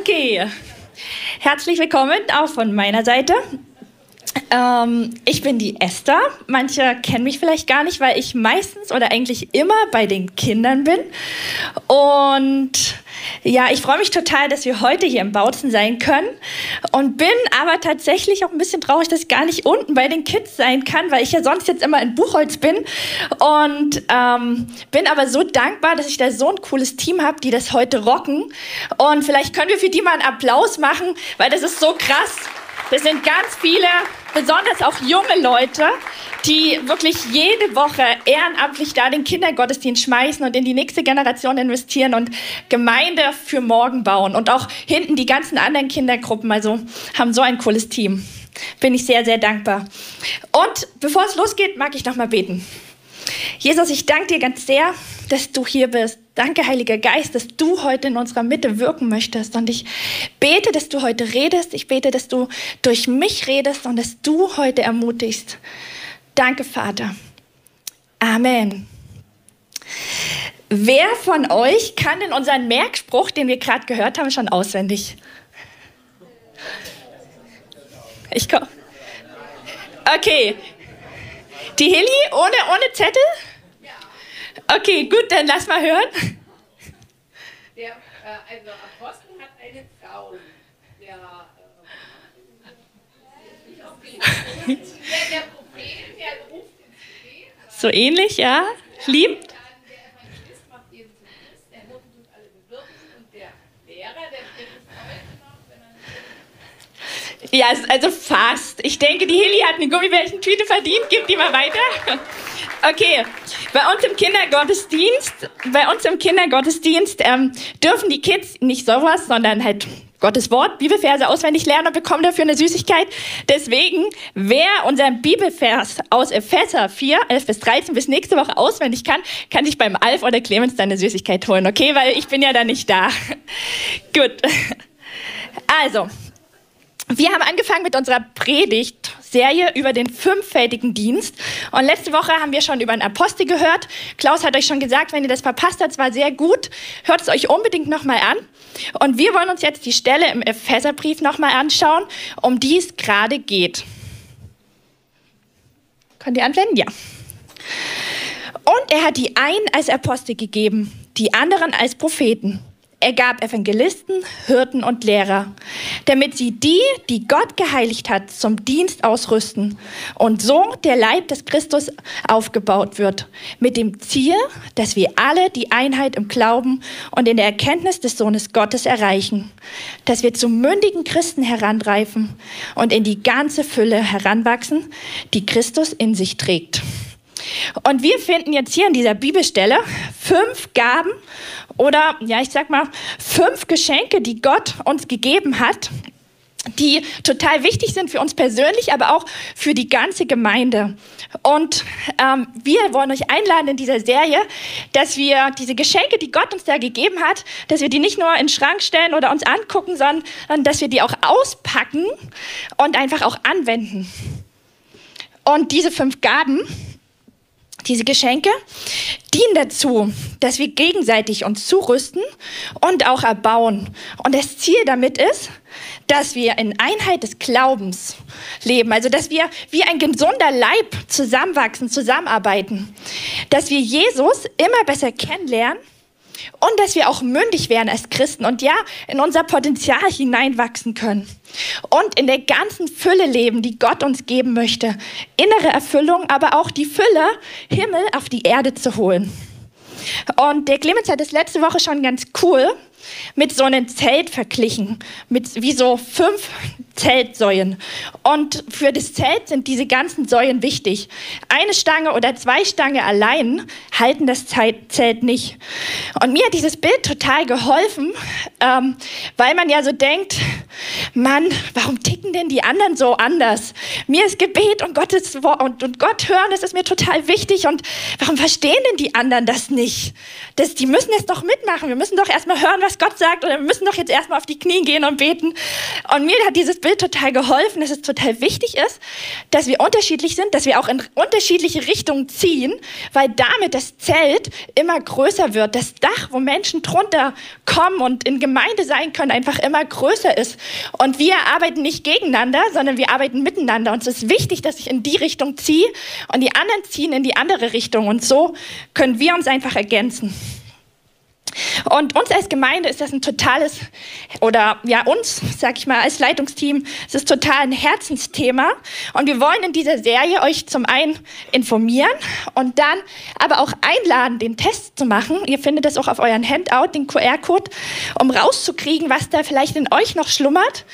Okay, herzlich willkommen auch von meiner Seite. Ähm, ich bin die Esther. Manche kennen mich vielleicht gar nicht, weil ich meistens oder eigentlich immer bei den Kindern bin. Und ja, ich freue mich total, dass wir heute hier im Bautzen sein können und bin aber tatsächlich auch ein bisschen traurig, dass ich gar nicht unten bei den Kids sein kann, weil ich ja sonst jetzt immer in Buchholz bin und ähm, bin aber so dankbar, dass ich da so ein cooles Team habe, die das heute rocken und vielleicht können wir für die mal einen Applaus machen, weil das ist so krass. Das sind ganz viele, besonders auch junge Leute, die wirklich jede Woche ehrenamtlich da den Kindergottesdienst schmeißen und in die nächste Generation investieren und Gemeinde für morgen bauen. Und auch hinten die ganzen anderen Kindergruppen, also haben so ein cooles Team. Bin ich sehr, sehr dankbar. Und bevor es losgeht, mag ich noch mal beten. Jesus, ich danke dir ganz sehr, dass du hier bist. Danke, Heiliger Geist, dass du heute in unserer Mitte wirken möchtest. Und ich bete, dass du heute redest. Ich bete, dass du durch mich redest und dass du heute ermutigst. Danke, Vater. Amen. Wer von euch kann denn unseren Merkspruch, den wir gerade gehört haben, schon auswendig? Ich komme. Okay. Die Hilly ohne, ohne Zettel? Okay, gut, dann lass mal hören. Der, äh, also Apostel hat eine Frau. Der, äh, der, der Prophet, der ruft ins Gebet. So ähnlich, ja? Lieb. Dann der Evangelist macht jeden zum Christ, der Hirte tut alle bewirten und der Lehrer, der bringt es heute noch, wenn er Ja, also fast. Ich denke, die Hilly hat eine Gummibärchentüte verdient. Gib die mal weiter. Okay, bei uns im Kindergottesdienst, bei uns im Kindergottesdienst ähm, dürfen die Kids nicht sowas, sondern halt Gottes Wort, Bibelverse auswendig lernen und bekommen dafür eine Süßigkeit. Deswegen, wer unseren Bibelvers aus Epheser 4, 11 bis 13 bis nächste Woche auswendig kann, kann sich beim Alf oder Clemens dann eine Süßigkeit holen, okay? Weil ich bin ja da nicht da. Gut. Also, wir haben angefangen mit unserer Predigtserie über den fünffältigen Dienst. Und letzte Woche haben wir schon über einen Apostel gehört. Klaus hat euch schon gesagt, wenn ihr das verpasst habt, war sehr gut. Hört es euch unbedingt nochmal an. Und wir wollen uns jetzt die Stelle im Epheserbrief nochmal anschauen, um die es gerade geht. Könnt ihr anwenden? Ja. Und er hat die einen als Apostel gegeben, die anderen als Propheten er gab Evangelisten, Hirten und Lehrer, damit sie die, die Gott geheiligt hat, zum Dienst ausrüsten und so der Leib des Christus aufgebaut wird, mit dem Ziel, dass wir alle die Einheit im Glauben und in der Erkenntnis des Sohnes Gottes erreichen, dass wir zu mündigen Christen heranreifen und in die ganze Fülle heranwachsen, die Christus in sich trägt. Und wir finden jetzt hier in dieser Bibelstelle fünf Gaben oder ja, ich sag mal, fünf Geschenke, die Gott uns gegeben hat, die total wichtig sind für uns persönlich, aber auch für die ganze Gemeinde. Und ähm, wir wollen euch einladen in dieser Serie, dass wir diese Geschenke, die Gott uns da gegeben hat, dass wir die nicht nur in den Schrank stellen oder uns angucken, sondern dass wir die auch auspacken und einfach auch anwenden. Und diese fünf Gaben, diese Geschenke dienen dazu, dass wir gegenseitig uns zurüsten und auch erbauen. Und das Ziel damit ist, dass wir in Einheit des Glaubens leben, also dass wir wie ein gesunder Leib zusammenwachsen, zusammenarbeiten, dass wir Jesus immer besser kennenlernen und dass wir auch mündig werden als Christen und ja, in unser Potenzial hineinwachsen können und in der ganzen Fülle leben, die Gott uns geben möchte. Innere Erfüllung, aber auch die Fülle, Himmel auf die Erde zu holen. Und der Clemens hat das letzte Woche schon ganz cool mit so einem Zelt verglichen, mit wie so fünf Zeltsäulen. Und für das Zelt sind diese ganzen Säulen wichtig. Eine Stange oder zwei Stangen allein halten das Zelt nicht. Und mir hat dieses Bild total geholfen, ähm, weil man ja so denkt, Mann, warum ticken denn die anderen so anders? Mir ist Gebet und Gottes und, und Gott hören, das ist mir total wichtig. Und warum verstehen denn die anderen das nicht? Das, die müssen es doch mitmachen. Wir müssen doch erstmal hören, was Gott sagt, wir müssen doch jetzt erstmal auf die Knie gehen und beten. Und mir hat dieses Bild total geholfen, dass es total wichtig ist, dass wir unterschiedlich sind, dass wir auch in unterschiedliche Richtungen ziehen, weil damit das Zelt immer größer wird. Das Dach, wo Menschen drunter kommen und in Gemeinde sein können, einfach immer größer ist. Und wir arbeiten nicht gegeneinander, sondern wir arbeiten miteinander. Und es ist wichtig, dass ich in die Richtung ziehe und die anderen ziehen in die andere Richtung. Und so können wir uns einfach ergänzen. Und uns als Gemeinde ist das ein totales, oder ja, uns, sag ich mal, als Leitungsteam, es ist total ein Herzensthema. Und wir wollen in dieser Serie euch zum einen informieren und dann aber auch einladen, den Test zu machen. Ihr findet das auch auf euren Handout, den QR-Code, um rauszukriegen, was da vielleicht in euch noch schlummert.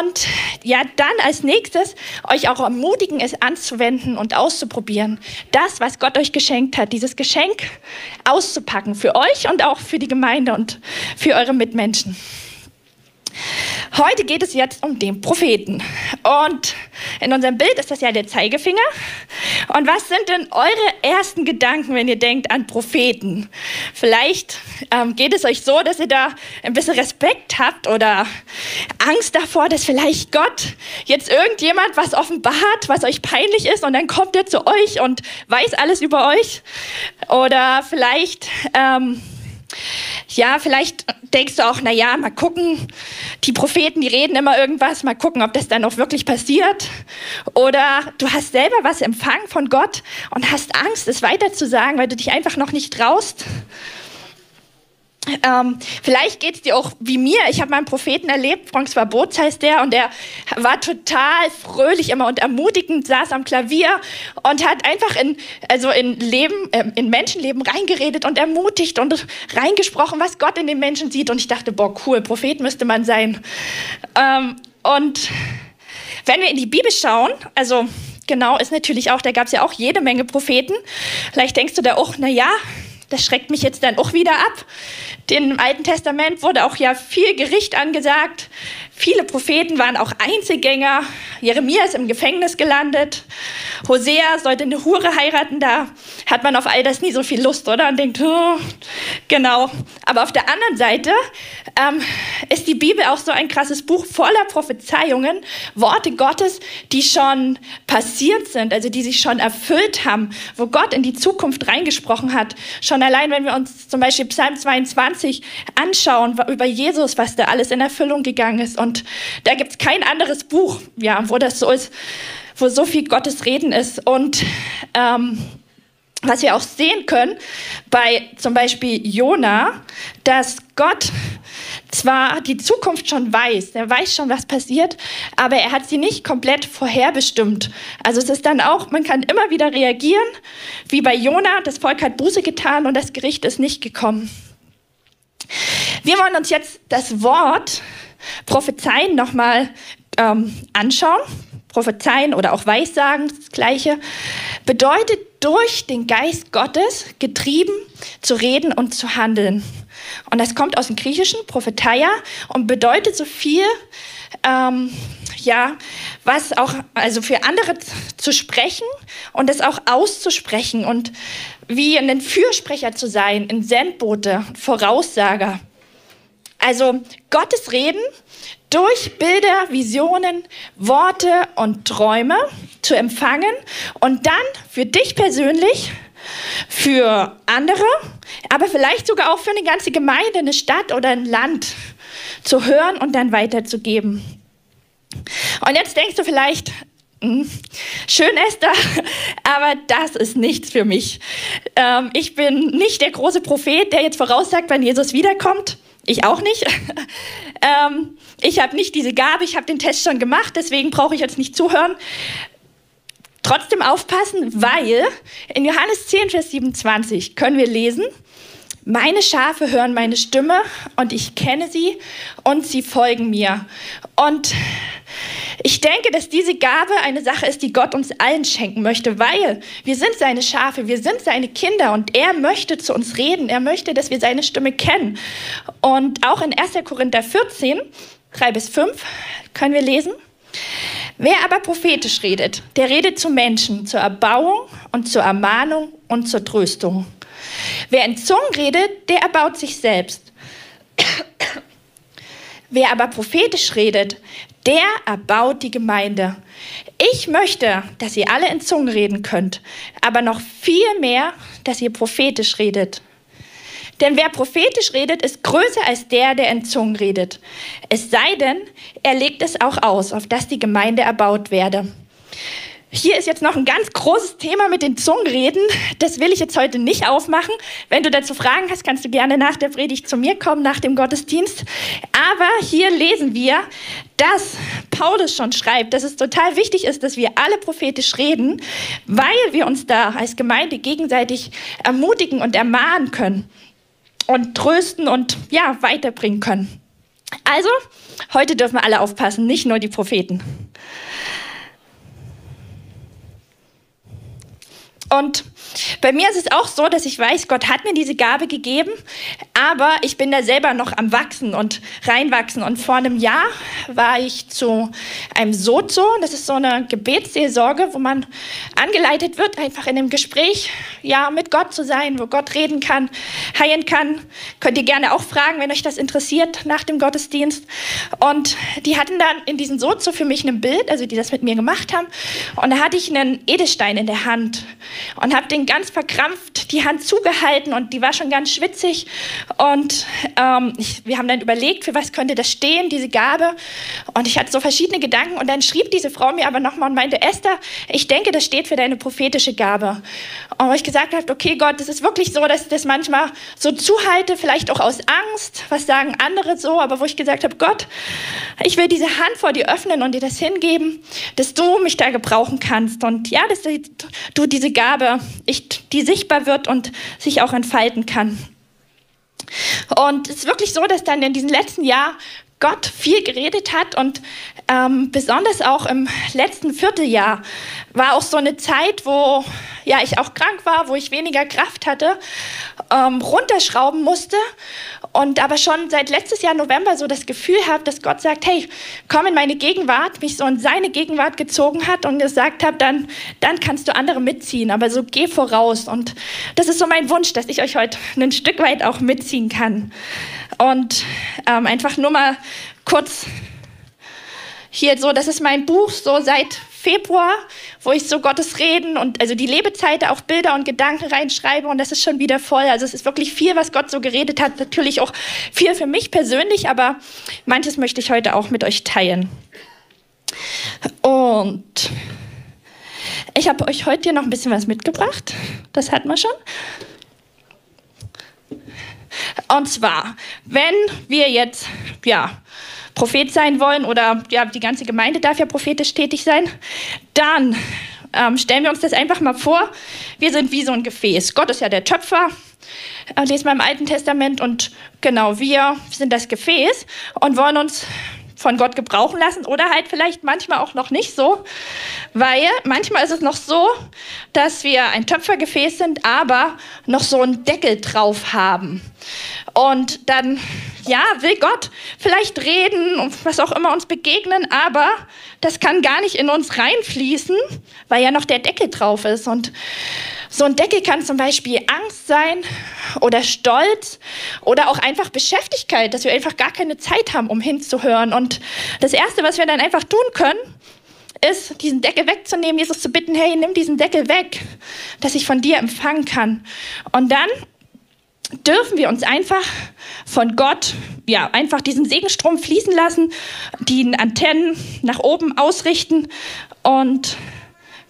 Und ja, dann als nächstes euch auch ermutigen, es anzuwenden und auszuprobieren. Das, was Gott euch geschenkt hat, dieses Geschenk auszupacken für euch und auch für die Gemeinde und für eure Mitmenschen. Heute geht es jetzt um den Propheten. Und in unserem Bild ist das ja der Zeigefinger. Und was sind denn eure ersten Gedanken, wenn ihr denkt an Propheten? Vielleicht ähm, geht es euch so, dass ihr da ein bisschen Respekt habt oder Angst davor, dass vielleicht Gott jetzt irgendjemand was offenbart, was euch peinlich ist und dann kommt er zu euch und weiß alles über euch. Oder vielleicht... Ähm, ja, vielleicht denkst du auch, na ja, mal gucken, die Propheten, die reden immer irgendwas, mal gucken, ob das dann auch wirklich passiert. Oder du hast selber was empfangen von Gott und hast Angst, es weiterzusagen, weil du dich einfach noch nicht traust. Ähm, vielleicht geht es dir auch wie mir. Ich habe mal einen Propheten erlebt, François Boots heißt der, und der war total fröhlich immer und ermutigend, saß am Klavier und hat einfach in, also in Leben, äh, in Menschenleben reingeredet und ermutigt und reingesprochen, was Gott in den Menschen sieht. Und ich dachte, boah, cool, Prophet müsste man sein. Ähm, und wenn wir in die Bibel schauen, also genau ist natürlich auch, da gab es ja auch jede Menge Propheten. Vielleicht denkst du da auch, na ja, das schreckt mich jetzt dann auch wieder ab. Im Alten Testament wurde auch ja viel Gericht angesagt. Viele Propheten waren auch Einzelgänger. Jeremia ist im Gefängnis gelandet. Hosea sollte eine Hure heiraten. Da hat man auf all das nie so viel Lust, oder? Und denkt, oh, genau. Aber auf der anderen Seite ähm, ist die Bibel auch so ein krasses Buch voller Prophezeiungen, Worte Gottes, die schon passiert sind, also die sich schon erfüllt haben, wo Gott in die Zukunft reingesprochen hat. Schon allein, wenn wir uns zum Beispiel Psalm 22 anschauen, über Jesus, was da alles in Erfüllung gegangen ist. Und da gibt es kein anderes Buch, ja, wo das so ist, wo so viel Gottes Reden ist. Und ähm, was wir auch sehen können bei zum Beispiel Jona, dass Gott zwar die Zukunft schon weiß, er weiß schon, was passiert, aber er hat sie nicht komplett vorherbestimmt. Also es ist dann auch, man kann immer wieder reagieren, wie bei Jona, das Volk hat Buße getan und das Gericht ist nicht gekommen. Wir wollen uns jetzt das Wort Prophezeien nochmal ähm, anschauen. Prophezeien oder auch Weissagen, das Gleiche, bedeutet durch den Geist Gottes getrieben zu reden und zu handeln. Und das kommt aus dem Griechischen, Propheteia, und bedeutet so viel, ähm, ja, was auch, also für andere zu sprechen und es auch auszusprechen und wie ein Fürsprecher zu sein, ein Sendbote, Voraussager. Also Gottes Reden durch Bilder, Visionen, Worte und Träume zu empfangen und dann für dich persönlich, für andere, aber vielleicht sogar auch für eine ganze Gemeinde, eine Stadt oder ein Land zu hören und dann weiterzugeben. Und jetzt denkst du vielleicht, hm, Schön, Esther, aber das ist nichts für mich. Ähm, ich bin nicht der große Prophet, der jetzt voraussagt, wann Jesus wiederkommt. Ich auch nicht. ähm, ich habe nicht diese Gabe, ich habe den Test schon gemacht, deswegen brauche ich jetzt nicht zuhören. Trotzdem aufpassen, weil in Johannes 10, Vers 27 können wir lesen, meine Schafe hören meine Stimme und ich kenne sie und sie folgen mir. Und ich denke, dass diese Gabe eine Sache ist, die Gott uns allen schenken möchte, weil wir sind seine Schafe, wir sind seine Kinder und er möchte zu uns reden. Er möchte, dass wir seine Stimme kennen. Und auch in 1. Korinther 14, 3 bis 5 können wir lesen. Wer aber prophetisch redet, der redet zu Menschen, zur Erbauung und zur Ermahnung und zur Tröstung. Wer in Zungen redet, der erbaut sich selbst. Wer aber prophetisch redet, der erbaut die Gemeinde. Ich möchte, dass ihr alle in Zungen reden könnt, aber noch viel mehr, dass ihr prophetisch redet. Denn wer prophetisch redet, ist größer als der, der in Zungen redet. Es sei denn, er legt es auch aus, auf dass die Gemeinde erbaut werde. Hier ist jetzt noch ein ganz großes Thema mit den Zungenreden. Das will ich jetzt heute nicht aufmachen. Wenn du dazu Fragen hast, kannst du gerne nach der Predigt zu mir kommen, nach dem Gottesdienst. Aber hier lesen wir, dass Paulus schon schreibt, dass es total wichtig ist, dass wir alle prophetisch reden, weil wir uns da als Gemeinde gegenseitig ermutigen und ermahnen können und trösten und ja, weiterbringen können. Also, heute dürfen wir alle aufpassen, nicht nur die Propheten. Und bei mir ist es auch so, dass ich weiß, Gott hat mir diese Gabe gegeben, aber ich bin da selber noch am Wachsen und reinwachsen. Und vor einem Jahr war ich zu einem Sozo, das ist so eine Gebetsseelsorge, wo man angeleitet wird, einfach in einem Gespräch ja, mit Gott zu sein, wo Gott reden kann, heilen kann. Könnt ihr gerne auch fragen, wenn euch das interessiert nach dem Gottesdienst. Und die hatten dann in diesem Sozo für mich ein Bild, also die das mit mir gemacht haben. Und da hatte ich einen Edelstein in der Hand und habe den ganz verkrampft die Hand zugehalten und die war schon ganz schwitzig. Und ähm, ich, wir haben dann überlegt, für was könnte das stehen, diese Gabe. Und ich hatte so verschiedene Gedanken und dann schrieb diese Frau mir aber nochmal und meinte, Esther, ich denke, das steht für deine prophetische Gabe. Und wo ich gesagt habe, okay Gott, es ist wirklich so, dass ich das manchmal so zuhalte, vielleicht auch aus Angst, was sagen andere so, aber wo ich gesagt habe, Gott, ich will diese Hand vor dir öffnen und dir das hingeben, dass du mich da gebrauchen kannst. Und ja, dass du diese Gabe, ich, die sichtbar wird und sich auch entfalten kann. Und es ist wirklich so, dass dann in diesem letzten Jahr Gott viel geredet hat und ähm, besonders auch im letzten Vierteljahr war auch so eine Zeit, wo ja ich auch krank war, wo ich weniger Kraft hatte, ähm, runterschrauben musste und aber schon seit letztes Jahr November so das Gefühl habe, dass Gott sagt, hey, komm in meine Gegenwart, mich so in seine Gegenwart gezogen hat und gesagt hat, dann, dann kannst du andere mitziehen, aber so geh voraus und das ist so mein Wunsch, dass ich euch heute ein Stück weit auch mitziehen kann. Und ähm, einfach nur mal kurz hier so, das ist mein Buch so seit Februar, wo ich so Gottes Reden und also die Lebezeit auch Bilder und Gedanken reinschreibe und das ist schon wieder voll. Also es ist wirklich viel, was Gott so geredet hat. Natürlich auch viel für mich persönlich, aber manches möchte ich heute auch mit euch teilen. Und ich habe euch heute hier noch ein bisschen was mitgebracht. Das hat man schon. Und zwar, wenn wir jetzt, ja, Prophet sein wollen oder ja, die ganze Gemeinde darf ja prophetisch tätig sein, dann ähm, stellen wir uns das einfach mal vor. Wir sind wie so ein Gefäß. Gott ist ja der Töpfer, äh, lesen wir im Alten Testament und genau, wir sind das Gefäß und wollen uns von Gott gebrauchen lassen oder halt vielleicht manchmal auch noch nicht so, weil manchmal ist es noch so, dass wir ein Töpfergefäß sind, aber noch so einen Deckel drauf haben. Und dann, ja, will Gott vielleicht reden und was auch immer uns begegnen, aber das kann gar nicht in uns reinfließen, weil ja noch der Deckel drauf ist. Und so ein Deckel kann zum Beispiel Angst sein oder Stolz oder auch einfach Beschäftigkeit, dass wir einfach gar keine Zeit haben, um hinzuhören. Und das Erste, was wir dann einfach tun können, ist, diesen Deckel wegzunehmen, Jesus zu bitten, hey, nimm diesen Deckel weg, dass ich von dir empfangen kann. Und dann dürfen wir uns einfach von Gott, ja, einfach diesen Segenstrom fließen lassen, die Antennen nach oben ausrichten und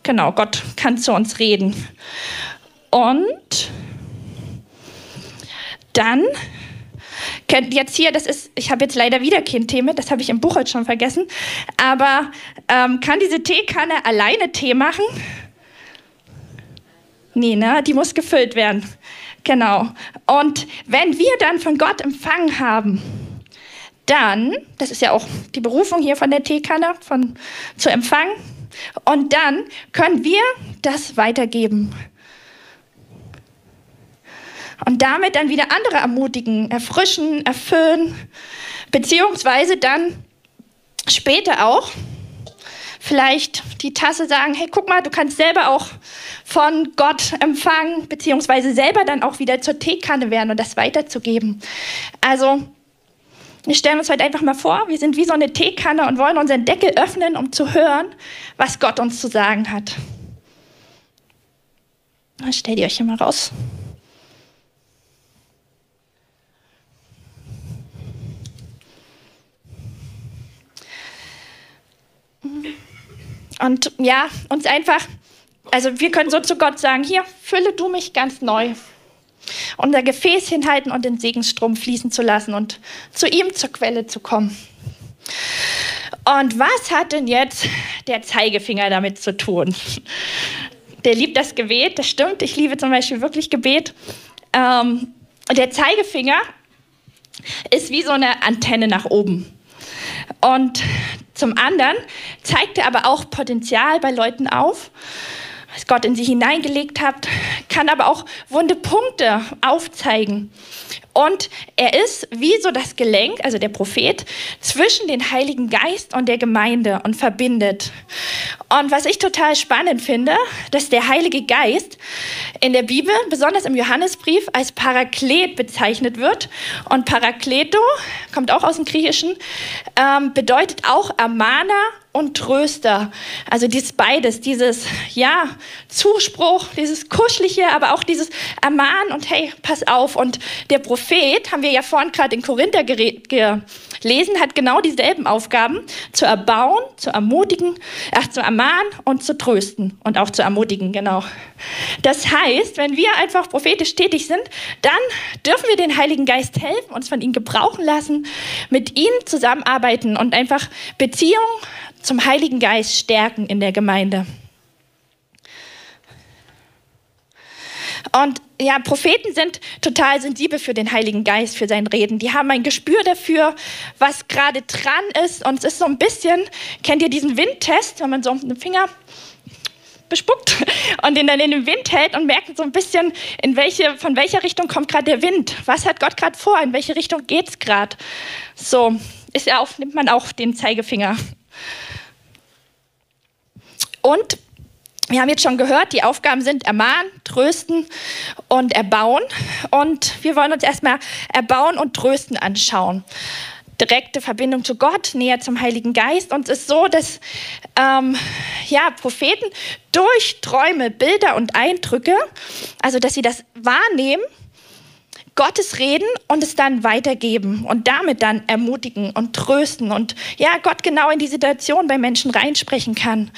genau, Gott kann zu uns reden. Und dann jetzt hier, das ist, ich habe jetzt leider wieder kein Thema, das habe ich im Buch heute schon vergessen, aber ähm, kann diese Teekanne alleine Tee machen? Nee, ne? Die muss gefüllt werden. Genau. Und wenn wir dann von Gott empfangen haben, dann, das ist ja auch die Berufung hier von der Teekanne, von, zu empfangen, und dann können wir das weitergeben. Und damit dann wieder andere ermutigen, erfrischen, erfüllen, beziehungsweise dann später auch vielleicht die Tasse sagen, hey, guck mal, du kannst selber auch von Gott empfangen, beziehungsweise selber dann auch wieder zur Teekanne werden und das weiterzugeben. Also Wir stellen uns heute einfach mal vor, wir sind wie so eine Teekanne und wollen unseren Deckel öffnen, um zu hören, was Gott uns zu sagen hat. Dann stellt ihr euch hier mal raus. Und ja, uns einfach, also wir können so zu Gott sagen, hier, fülle du mich ganz neu. Unser Gefäß hinhalten und den Segensstrom fließen zu lassen und zu ihm zur Quelle zu kommen. Und was hat denn jetzt der Zeigefinger damit zu tun? Der liebt das Gebet, das stimmt. Ich liebe zum Beispiel wirklich Gebet. Ähm, der Zeigefinger ist wie so eine Antenne nach oben. Und zum anderen zeigt er aber auch Potenzial bei Leuten auf, was Gott in sie hineingelegt hat, kann aber auch wunde Punkte aufzeigen. Und er ist wie so das Gelenk, also der Prophet, zwischen den Heiligen Geist und der Gemeinde und verbindet. Und was ich total spannend finde, dass der Heilige Geist in der Bibel, besonders im Johannesbrief, als Paraklet bezeichnet wird. Und Parakleto kommt auch aus dem Griechischen, ähm, bedeutet auch Ermahner und Tröster. Also dieses beides, dieses ja, Zuspruch, dieses kuschelige, aber auch dieses Ermahnen und hey, pass auf. Und der Prophet, haben wir ja vorhin gerade in Korinther gelesen, hat genau dieselben Aufgaben, zu erbauen, zu ermutigen, ach, zu ermahnen und zu trösten und auch zu ermutigen, genau. Das heißt, wenn wir einfach prophetisch tätig sind, dann dürfen wir den Heiligen Geist helfen, uns von ihm gebrauchen lassen, mit ihm zusammenarbeiten und einfach Beziehungen zum Heiligen Geist stärken in der Gemeinde. Und ja, Propheten sind total sensibel für den Heiligen Geist, für sein Reden. Die haben ein Gespür dafür, was gerade dran ist. Und es ist so ein bisschen, kennt ihr diesen Windtest, wenn man so einen Finger bespuckt und den dann in den Wind hält und merkt so ein bisschen, in welche, von welcher Richtung kommt gerade der Wind? Was hat Gott gerade vor? In welche Richtung geht es gerade? So ist ja auch, nimmt man auch den Zeigefinger. Und wir haben jetzt schon gehört, die Aufgaben sind ermahnen, trösten und erbauen. Und wir wollen uns erstmal erbauen und trösten anschauen. Direkte Verbindung zu Gott, näher zum Heiligen Geist. Und es ist so, dass ähm, ja, Propheten durch Träume, Bilder und Eindrücke, also dass sie das wahrnehmen, Gottes reden und es dann weitergeben und damit dann ermutigen und trösten und ja, Gott genau in die Situation bei Menschen reinsprechen kann.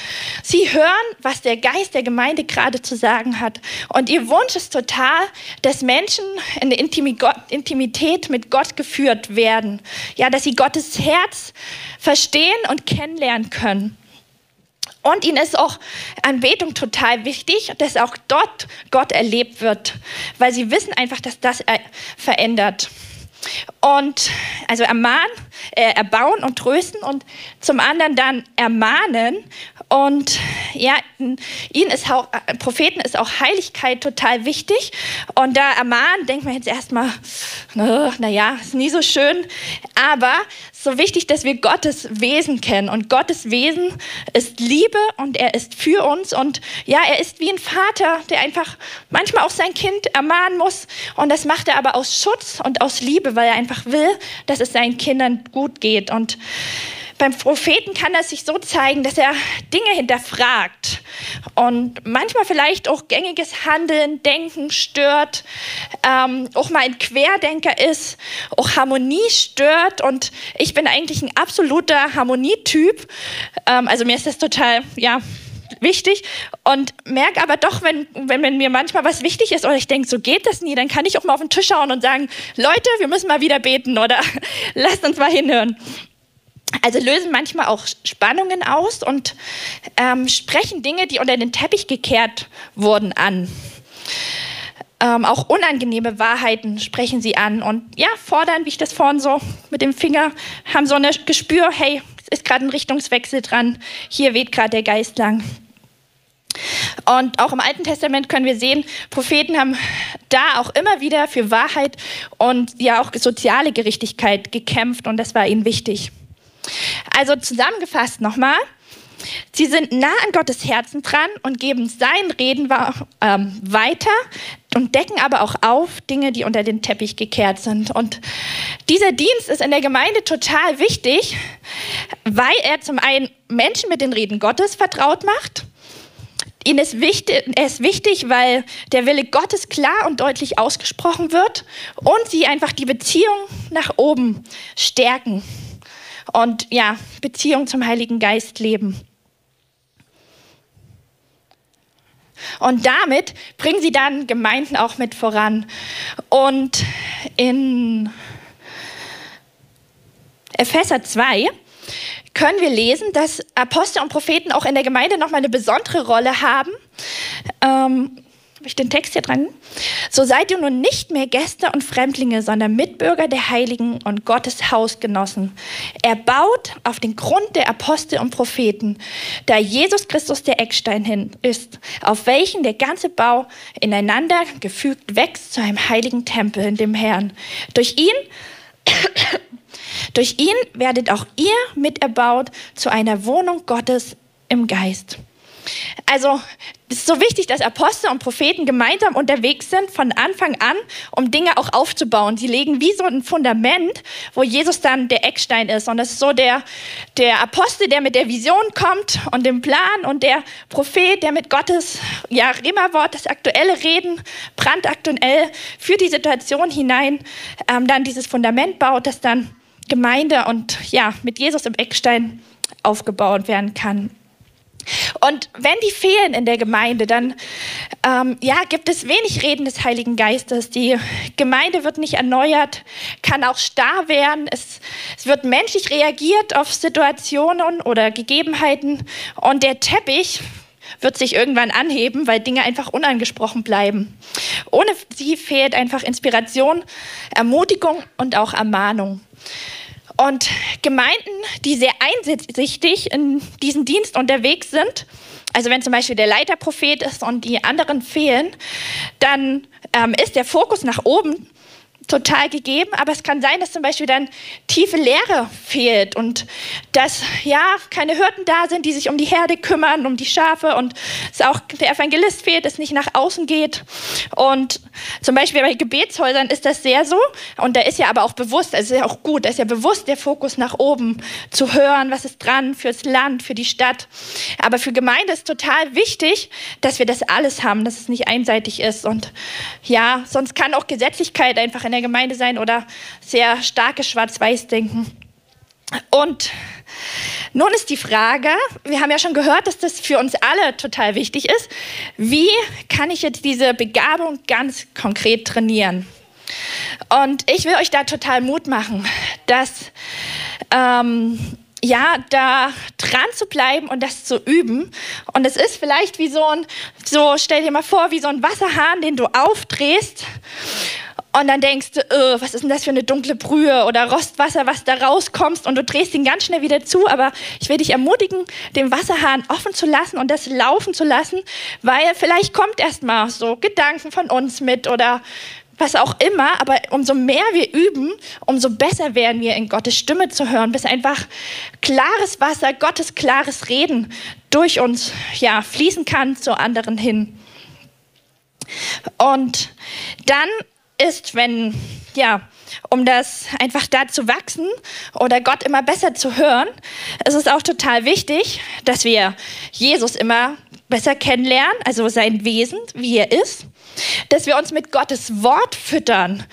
Sie hören, was der Geist der Gemeinde gerade zu sagen hat. Und ihr Wunsch ist total, dass Menschen in Intimität mit Gott geführt werden. Ja, dass sie Gottes Herz verstehen und kennenlernen können. Und ihnen ist auch Anbetung total wichtig, dass auch dort Gott erlebt wird, weil sie wissen einfach, dass das verändert. Und also ermahnen, äh, erbauen und trösten und zum anderen dann ermahnen. Und ja, ihnen ist auch, äh, Propheten ist auch Heiligkeit total wichtig. Und da ermahnen, denkt man jetzt erstmal, naja, ist nie so schön. Aber so wichtig, dass wir Gottes Wesen kennen. Und Gottes Wesen ist Liebe und er ist für uns. Und ja, er ist wie ein Vater, der einfach manchmal auch sein Kind ermahnen muss. Und das macht er aber aus Schutz und aus Liebe, weil er einfach will, dass es seinen Kindern gut geht. Und beim Propheten kann er sich so zeigen, dass er Dinge hinterfragt und manchmal vielleicht auch gängiges Handeln, Denken stört, ähm, auch mal ein Querdenker ist, auch Harmonie stört und ich bin eigentlich ein absoluter Harmonietyp. Ähm, also mir ist das total, ja, wichtig und merke aber doch, wenn, wenn, wenn, mir manchmal was wichtig ist oder ich denke, so geht das nie, dann kann ich auch mal auf den Tisch schauen und sagen, Leute, wir müssen mal wieder beten oder lasst uns mal hinhören also lösen manchmal auch Spannungen aus und ähm, sprechen Dinge, die unter den Teppich gekehrt wurden, an. Ähm, auch unangenehme Wahrheiten sprechen sie an und ja, fordern, wie ich das vorhin so mit dem Finger, haben so ein Gespür, hey, es ist gerade ein Richtungswechsel dran, hier weht gerade der Geist lang. Und auch im Alten Testament können wir sehen, Propheten haben da auch immer wieder für Wahrheit und ja auch soziale Gerechtigkeit gekämpft und das war ihnen wichtig. Also zusammengefasst nochmal, Sie sind nah an Gottes Herzen dran und geben sein Reden ähm, weiter und decken aber auch auf Dinge, die unter den Teppich gekehrt sind. Und dieser Dienst ist in der Gemeinde total wichtig, weil er zum einen Menschen mit den Reden Gottes vertraut macht. Ihnen ist wichtig, er ist wichtig, weil der Wille Gottes klar und deutlich ausgesprochen wird und sie einfach die Beziehung nach oben stärken und ja, Beziehung zum Heiligen Geist leben. Und damit bringen sie dann Gemeinden auch mit voran. Und in Epheser 2 können wir lesen, dass Apostel und Propheten auch in der Gemeinde nochmal eine besondere Rolle haben. Ähm, habe ich den Text hier dran? So seid ihr nun nicht mehr Gäste und Fremdlinge, sondern Mitbürger der Heiligen und Gottes Hausgenossen. Er baut auf den Grund der Apostel und Propheten, da Jesus Christus der Eckstein hin ist, auf welchen der ganze Bau ineinander gefügt wächst zu einem heiligen Tempel in dem Herrn. Durch ihn durch ihn werdet auch ihr miterbaut zu einer Wohnung Gottes im Geist. Also es ist so wichtig, dass Apostel und Propheten gemeinsam unterwegs sind von Anfang an, um Dinge auch aufzubauen. Sie legen wie so ein Fundament, wo Jesus dann der Eckstein ist. Und das ist so der, der Apostel, der mit der Vision kommt und dem Plan und der Prophet, der mit Gottes ja, Rema-Wort, das aktuelle Reden, brandaktuell für die Situation hinein ähm, dann dieses Fundament baut, das dann Gemeinde und ja, mit Jesus im Eckstein aufgebaut werden kann. Und wenn die fehlen in der Gemeinde, dann ähm, ja, gibt es wenig Reden des Heiligen Geistes. Die Gemeinde wird nicht erneuert, kann auch starr werden. Es, es wird menschlich reagiert auf Situationen oder Gegebenheiten. Und der Teppich wird sich irgendwann anheben, weil Dinge einfach unangesprochen bleiben. Ohne sie fehlt einfach Inspiration, Ermutigung und auch Ermahnung. Und Gemeinden, die sehr einsichtig in diesem Dienst unterwegs sind, also wenn zum Beispiel der Leiterprophet ist und die anderen fehlen, dann ähm, ist der Fokus nach oben total gegeben, aber es kann sein, dass zum Beispiel dann tiefe Lehre fehlt und dass ja keine Hirten da sind, die sich um die Herde kümmern, um die Schafe und es auch der Evangelist fehlt, es nicht nach außen geht. Und zum Beispiel bei Gebetshäusern ist das sehr so und da ist ja aber auch bewusst, also ist ja auch gut, da ist ja bewusst der Fokus nach oben zu hören, was ist dran fürs Land, für die Stadt. Aber für Gemeinde ist total wichtig, dass wir das alles haben, dass es nicht einseitig ist und ja, sonst kann auch Gesetzlichkeit einfach in der Gemeinde sein oder sehr starkes Schwarz-Weiß-Denken. Und nun ist die Frage, wir haben ja schon gehört, dass das für uns alle total wichtig ist, wie kann ich jetzt diese Begabung ganz konkret trainieren? Und ich will euch da total Mut machen, dass ähm, ja, da dran zu bleiben und das zu üben. Und es ist vielleicht wie so ein, so stell dir mal vor, wie so ein Wasserhahn, den du aufdrehst und dann denkst du, oh, was ist denn das für eine dunkle Brühe oder Rostwasser, was da rauskommst und du drehst ihn ganz schnell wieder zu. Aber ich will dich ermutigen, den Wasserhahn offen zu lassen und das laufen zu lassen, weil vielleicht kommt erst mal so Gedanken von uns mit oder was auch immer, aber umso mehr wir üben, umso besser werden wir in Gottes Stimme zu hören, bis einfach klares Wasser, Gottes klares Reden durch uns ja, fließen kann zu anderen hin. Und dann ist, wenn, ja, um das einfach da zu wachsen oder Gott immer besser zu hören, ist es auch total wichtig, dass wir Jesus immer besser kennenlernen, also sein Wesen, wie er ist, dass wir uns mit Gottes Wort füttern,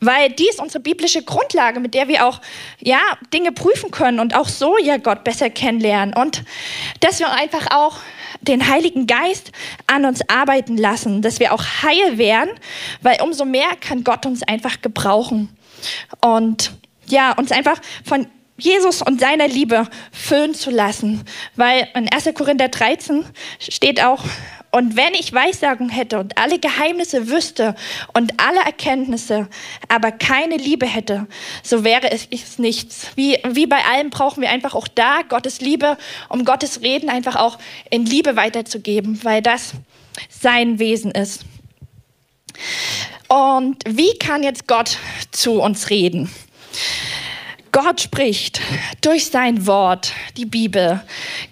weil dies unsere biblische Grundlage, mit der wir auch ja Dinge prüfen können und auch so ja Gott besser kennenlernen und dass wir einfach auch den Heiligen Geist an uns arbeiten lassen, dass wir auch heil werden, weil umso mehr kann Gott uns einfach gebrauchen. Und ja, uns einfach von Jesus und seiner Liebe füllen zu lassen. Weil in 1. Korinther 13 steht auch, und wenn ich Weissagung hätte und alle Geheimnisse wüsste und alle Erkenntnisse, aber keine Liebe hätte, so wäre es nichts. Wie, wie bei allem brauchen wir einfach auch da Gottes Liebe, um Gottes Reden einfach auch in Liebe weiterzugeben, weil das sein Wesen ist. Und wie kann jetzt Gott zu uns reden? Gott spricht durch sein Wort, die Bibel,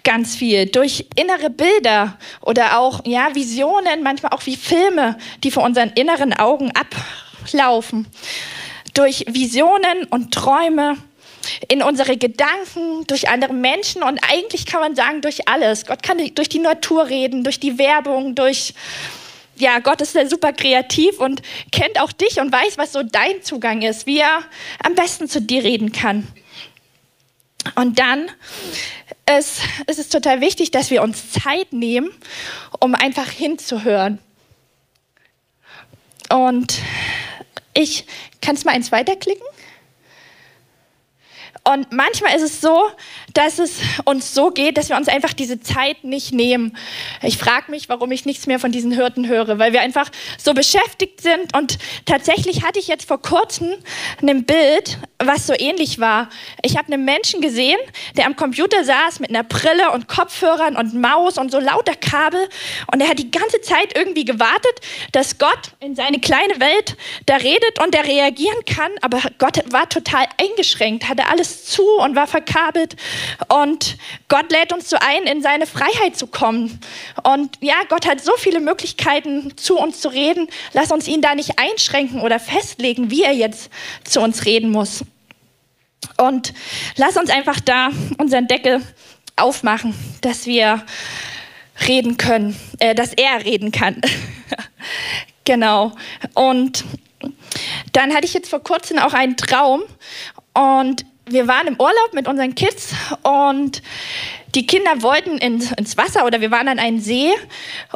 ganz viel, durch innere Bilder oder auch ja, Visionen, manchmal auch wie Filme, die vor unseren inneren Augen ablaufen, durch Visionen und Träume in unsere Gedanken, durch andere Menschen und eigentlich kann man sagen, durch alles. Gott kann durch die Natur reden, durch die Werbung, durch ja, Gott ist ja super kreativ und kennt auch dich und weiß, was so dein Zugang ist, wie er am besten zu dir reden kann. Und dann ist, ist es total wichtig, dass wir uns Zeit nehmen, um einfach hinzuhören. Und ich, kannst du mal eins weiterklicken? Und manchmal ist es so, dass es uns so geht, dass wir uns einfach diese Zeit nicht nehmen. Ich frage mich, warum ich nichts mehr von diesen Hirten höre, weil wir einfach so beschäftigt sind. Und tatsächlich hatte ich jetzt vor kurzem ein Bild, was so ähnlich war. Ich habe einen Menschen gesehen, der am Computer saß mit einer Brille und Kopfhörern und Maus und so lauter Kabel. Und er hat die ganze Zeit irgendwie gewartet, dass Gott in seine kleine Welt da redet und der reagieren kann. Aber Gott war total eingeschränkt, hatte alles zu und war verkabelt. Und Gott lädt uns so ein, in seine Freiheit zu kommen. Und ja, Gott hat so viele Möglichkeiten, zu uns zu reden. Lass uns ihn da nicht einschränken oder festlegen, wie er jetzt zu uns reden muss. Und lass uns einfach da unseren Deckel aufmachen, dass wir reden können, äh, dass er reden kann. genau. Und dann hatte ich jetzt vor kurzem auch einen Traum und wir waren im Urlaub mit unseren Kids und die Kinder wollten ins, ins, Wasser oder wir waren an einem See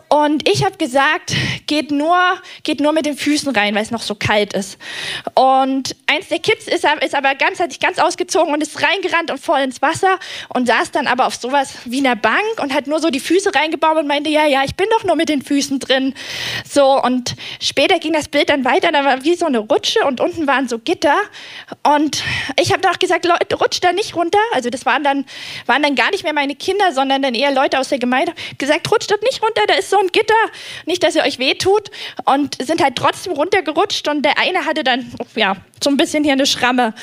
und ich habe gesagt, geht nur, geht nur mit den Füßen rein, weil es noch so kalt ist. Und eins der Kids ist, ist aber ganz, hat sich ganz ausgezogen und ist reingerannt und voll ins Wasser und saß dann aber auf sowas wie einer Bank und hat nur so die Füße reingebaut und meinte, ja, ja, ich bin doch nur mit den Füßen drin. So und später ging das Bild dann weiter, da war wie so eine Rutsche und unten waren so Gitter und ich habe doch gesagt, Leute, rutscht da nicht runter. Also das waren dann, waren dann gar nicht mehr meine keine Kinder, sondern dann eher Leute aus der Gemeinde gesagt, rutscht dort nicht runter, da ist so ein Gitter, nicht, dass ihr euch wehtut. Und sind halt trotzdem runtergerutscht und der eine hatte dann, ja, so ein bisschen hier eine Schramme.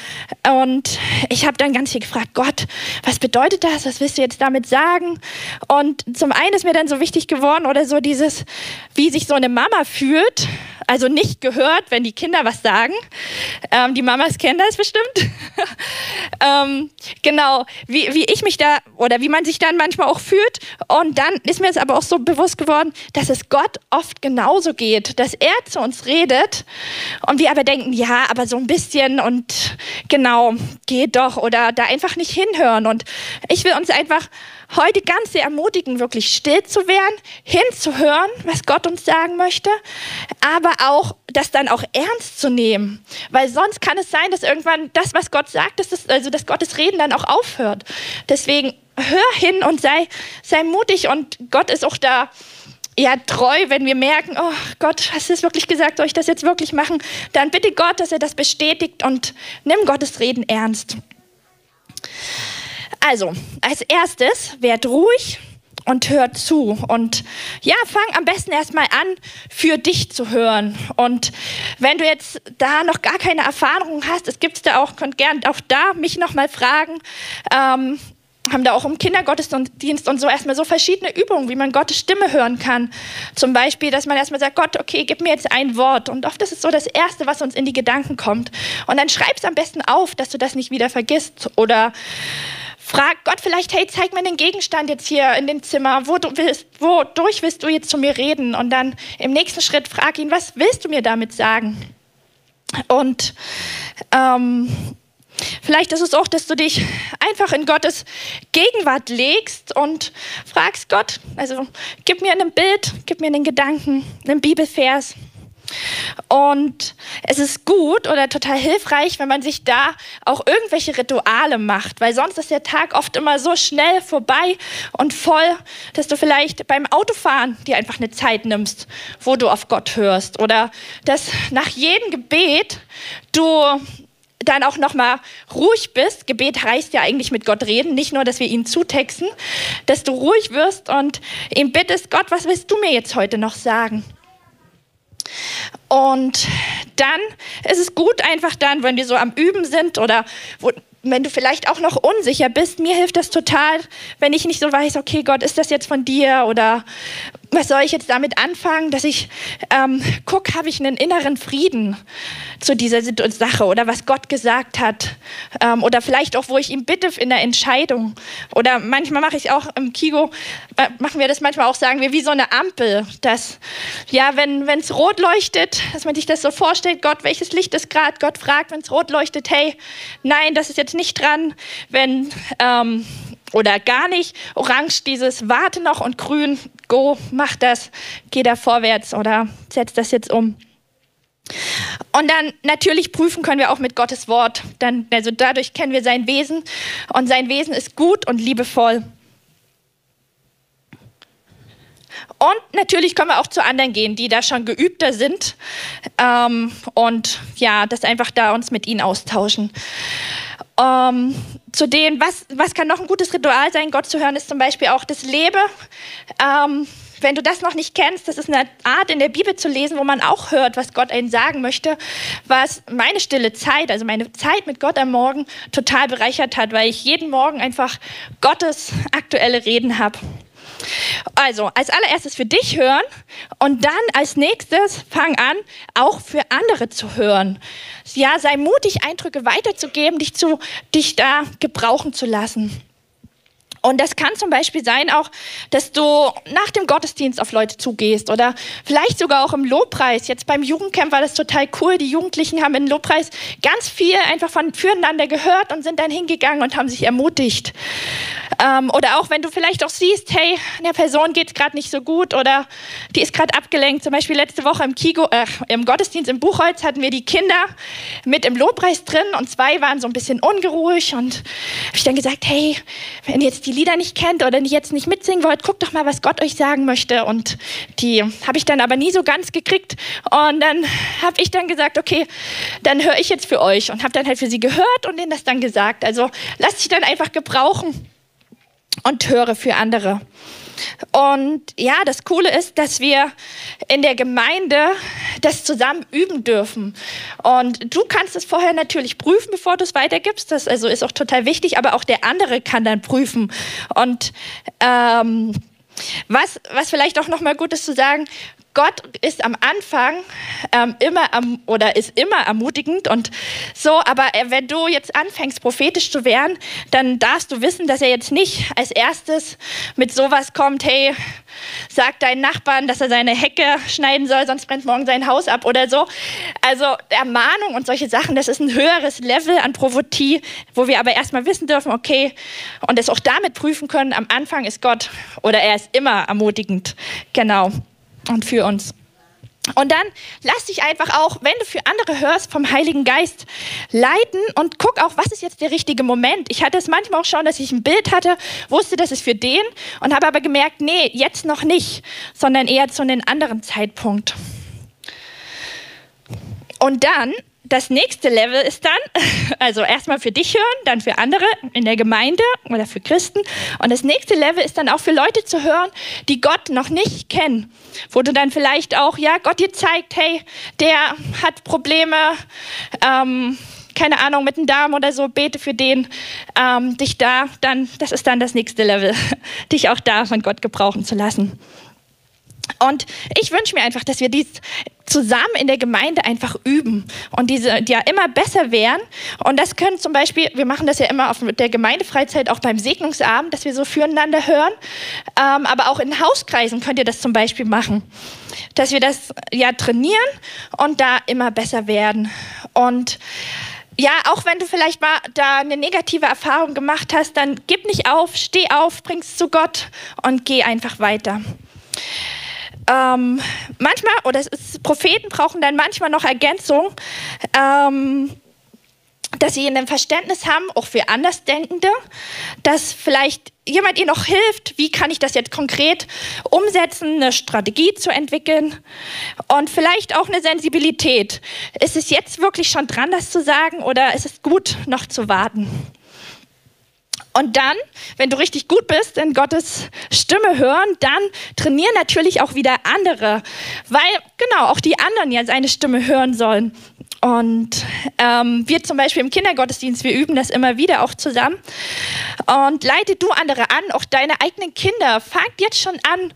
Und ich habe dann ganz viel gefragt, Gott, was bedeutet das, was willst du jetzt damit sagen? Und zum einen ist mir dann so wichtig geworden oder so dieses, wie sich so eine Mama fühlt, also nicht gehört, wenn die Kinder was sagen. Ähm, die Mamas kennen das bestimmt. ähm, genau, wie, wie ich mich da oder wie man sich dann manchmal auch fühlt. Und dann ist mir es aber auch so bewusst geworden, dass es Gott oft genauso geht, dass er zu uns redet und wir aber denken, ja, aber so ein bisschen und genau, geht doch oder da einfach nicht hinhören. Und ich will uns einfach heute ganz sehr ermutigen, wirklich still zu werden, hinzuhören, was Gott uns sagen möchte, aber auch das dann auch ernst zu nehmen, weil sonst kann es sein, dass irgendwann das, was Gott sagt, dass das, also dass Gottes Reden dann auch aufhört. Deswegen hör hin und sei, sei mutig und Gott ist auch da ja, treu, wenn wir merken, oh Gott, hast du es wirklich gesagt, soll ich das jetzt wirklich machen? Dann bitte Gott, dass er das bestätigt und nimm Gottes Reden ernst. Also, als erstes, werd ruhig und hört zu. Und ja, fang am besten erstmal an, für dich zu hören. Und wenn du jetzt da noch gar keine Erfahrung hast, es gibt da auch, könnt gern auch da mich nochmal fragen. Ähm, haben da auch im Kindergottesdienst und so erstmal so verschiedene Übungen, wie man Gottes Stimme hören kann. Zum Beispiel, dass man erstmal sagt, Gott, okay, gib mir jetzt ein Wort. Und oft ist es so das Erste, was uns in die Gedanken kommt. Und dann schreib es am besten auf, dass du das nicht wieder vergisst. Oder Frag Gott vielleicht, hey, zeig mir den Gegenstand jetzt hier in dem Zimmer, wo du willst, wodurch willst du jetzt zu mir reden? Und dann im nächsten Schritt frag ihn, was willst du mir damit sagen? Und ähm, vielleicht ist es auch, dass du dich einfach in Gottes Gegenwart legst und fragst Gott, also gib mir ein Bild, gib mir einen Gedanken, einen Bibelvers. Und es ist gut oder total hilfreich, wenn man sich da auch irgendwelche Rituale macht, weil sonst ist der Tag oft immer so schnell vorbei und voll, dass du vielleicht beim Autofahren dir einfach eine Zeit nimmst, wo du auf Gott hörst oder dass nach jedem Gebet du dann auch noch mal ruhig bist. Gebet heißt ja eigentlich mit Gott reden, nicht nur, dass wir ihn zutexten, dass du ruhig wirst und ihm bittest, Gott, was willst du mir jetzt heute noch sagen? Und dann ist es gut, einfach dann, wenn wir so am Üben sind oder wo, wenn du vielleicht auch noch unsicher bist, mir hilft das total, wenn ich nicht so weiß, okay, Gott, ist das jetzt von dir oder was soll ich jetzt damit anfangen, dass ich ähm, gucke, habe ich einen inneren Frieden zu dieser Sache oder was Gott gesagt hat ähm, oder vielleicht auch, wo ich ihn bitte in der Entscheidung oder manchmal mache ich auch im Kigo, machen wir das manchmal auch, sagen wir, wie so eine Ampel, dass ja, wenn es rot leuchtet, dass man sich das so vorstellt, Gott, welches Licht ist gerade, Gott fragt, wenn es rot leuchtet, hey, nein, das ist jetzt nicht dran, wenn ähm, oder gar nicht. Orange dieses Warte noch und grün, go, mach das, geh da vorwärts oder setz das jetzt um. Und dann natürlich prüfen können wir auch mit Gottes Wort. Dann, also dadurch kennen wir sein Wesen und sein Wesen ist gut und liebevoll. Und natürlich können wir auch zu anderen gehen, die da schon geübter sind ähm, und ja, das einfach da uns mit ihnen austauschen. Ähm, zu denen, was, was kann noch ein gutes Ritual sein, Gott zu hören, ist zum Beispiel auch das Lebe. Ähm, wenn du das noch nicht kennst, das ist eine Art in der Bibel zu lesen, wo man auch hört, was Gott einen sagen möchte, was meine stille Zeit, also meine Zeit mit Gott am Morgen total bereichert hat, weil ich jeden Morgen einfach Gottes aktuelle Reden habe. Also, als allererstes für dich hören und dann als nächstes fang an, auch für andere zu hören. Ja, sei mutig, Eindrücke weiterzugeben, dich, zu, dich da gebrauchen zu lassen. Und das kann zum Beispiel sein auch, dass du nach dem Gottesdienst auf Leute zugehst oder vielleicht sogar auch im Lobpreis. Jetzt beim Jugendcamp war das total cool. Die Jugendlichen haben im Lobpreis ganz viel einfach von füreinander gehört und sind dann hingegangen und haben sich ermutigt. Ähm, oder auch wenn du vielleicht auch siehst, hey, der Person geht es gerade nicht so gut oder die ist gerade abgelenkt. Zum Beispiel letzte Woche im, Kigo, äh, im Gottesdienst im Buchholz hatten wir die Kinder mit im Lobpreis drin und zwei waren so ein bisschen ungeruhig und habe ich dann gesagt, hey, wenn jetzt die Lieder nicht kennt oder jetzt nicht mitsingen wollt, guckt doch mal, was Gott euch sagen möchte. Und die habe ich dann aber nie so ganz gekriegt. Und dann habe ich dann gesagt, okay, dann höre ich jetzt für euch und habe dann halt für sie gehört und denen das dann gesagt. Also lasst sich dann einfach gebrauchen und höre für andere. Und ja, das Coole ist, dass wir in der Gemeinde das zusammen üben dürfen. Und du kannst es vorher natürlich prüfen, bevor du es weitergibst. Das also ist auch total wichtig, aber auch der andere kann dann prüfen. Und ähm, was, was vielleicht auch nochmal gut ist zu sagen, Gott ist am Anfang ähm, immer am, oder ist immer ermutigend und so, aber wenn du jetzt anfängst, prophetisch zu werden, dann darfst du wissen, dass er jetzt nicht als erstes mit sowas kommt, hey, sag deinen Nachbarn, dass er seine Hecke schneiden soll, sonst brennt morgen sein Haus ab oder so. Also Ermahnung und solche Sachen, das ist ein höheres Level an Prophetie, wo wir aber erstmal wissen dürfen, okay, und es auch damit prüfen können, am Anfang ist Gott oder er ist immer ermutigend. Genau und für uns. Und dann lass dich einfach auch, wenn du für andere hörst, vom Heiligen Geist leiten und guck auch, was ist jetzt der richtige Moment. Ich hatte es manchmal auch schon, dass ich ein Bild hatte, wusste, das ist für den und habe aber gemerkt, nee, jetzt noch nicht, sondern eher zu einem anderen Zeitpunkt. Und dann das nächste Level ist dann, also erstmal für dich hören, dann für andere in der Gemeinde oder für Christen. Und das nächste Level ist dann auch für Leute zu hören, die Gott noch nicht kennen. Wo du dann vielleicht auch, ja, Gott dir zeigt, hey, der hat Probleme, ähm, keine Ahnung, mit dem Darm oder so, bete für den, ähm, dich da, dann, das ist dann das nächste Level, dich auch da von Gott gebrauchen zu lassen. Und ich wünsche mir einfach, dass wir dies zusammen in der Gemeinde einfach üben und diese ja immer besser werden. Und das können zum Beispiel, wir machen das ja immer auf der Gemeindefreizeit, auch beim Segnungsabend, dass wir so füreinander hören. Ähm, aber auch in Hauskreisen könnt ihr das zum Beispiel machen, dass wir das ja trainieren und da immer besser werden. Und ja, auch wenn du vielleicht mal da eine negative Erfahrung gemacht hast, dann gib nicht auf, steh auf, bring's zu Gott und geh einfach weiter. Ähm, manchmal, oder ist, Propheten brauchen dann manchmal noch Ergänzung, ähm, dass sie ein Verständnis haben, auch für Andersdenkende, dass vielleicht jemand ihr noch hilft, wie kann ich das jetzt konkret umsetzen, eine Strategie zu entwickeln und vielleicht auch eine Sensibilität. Ist es jetzt wirklich schon dran, das zu sagen oder ist es gut, noch zu warten? Und dann, wenn du richtig gut bist in Gottes Stimme hören, dann trainieren natürlich auch wieder andere, weil genau auch die anderen ja seine Stimme hören sollen. Und ähm, wir zum Beispiel im Kindergottesdienst, wir üben das immer wieder auch zusammen. Und leite du andere an, auch deine eigenen Kinder. Fangt jetzt schon an,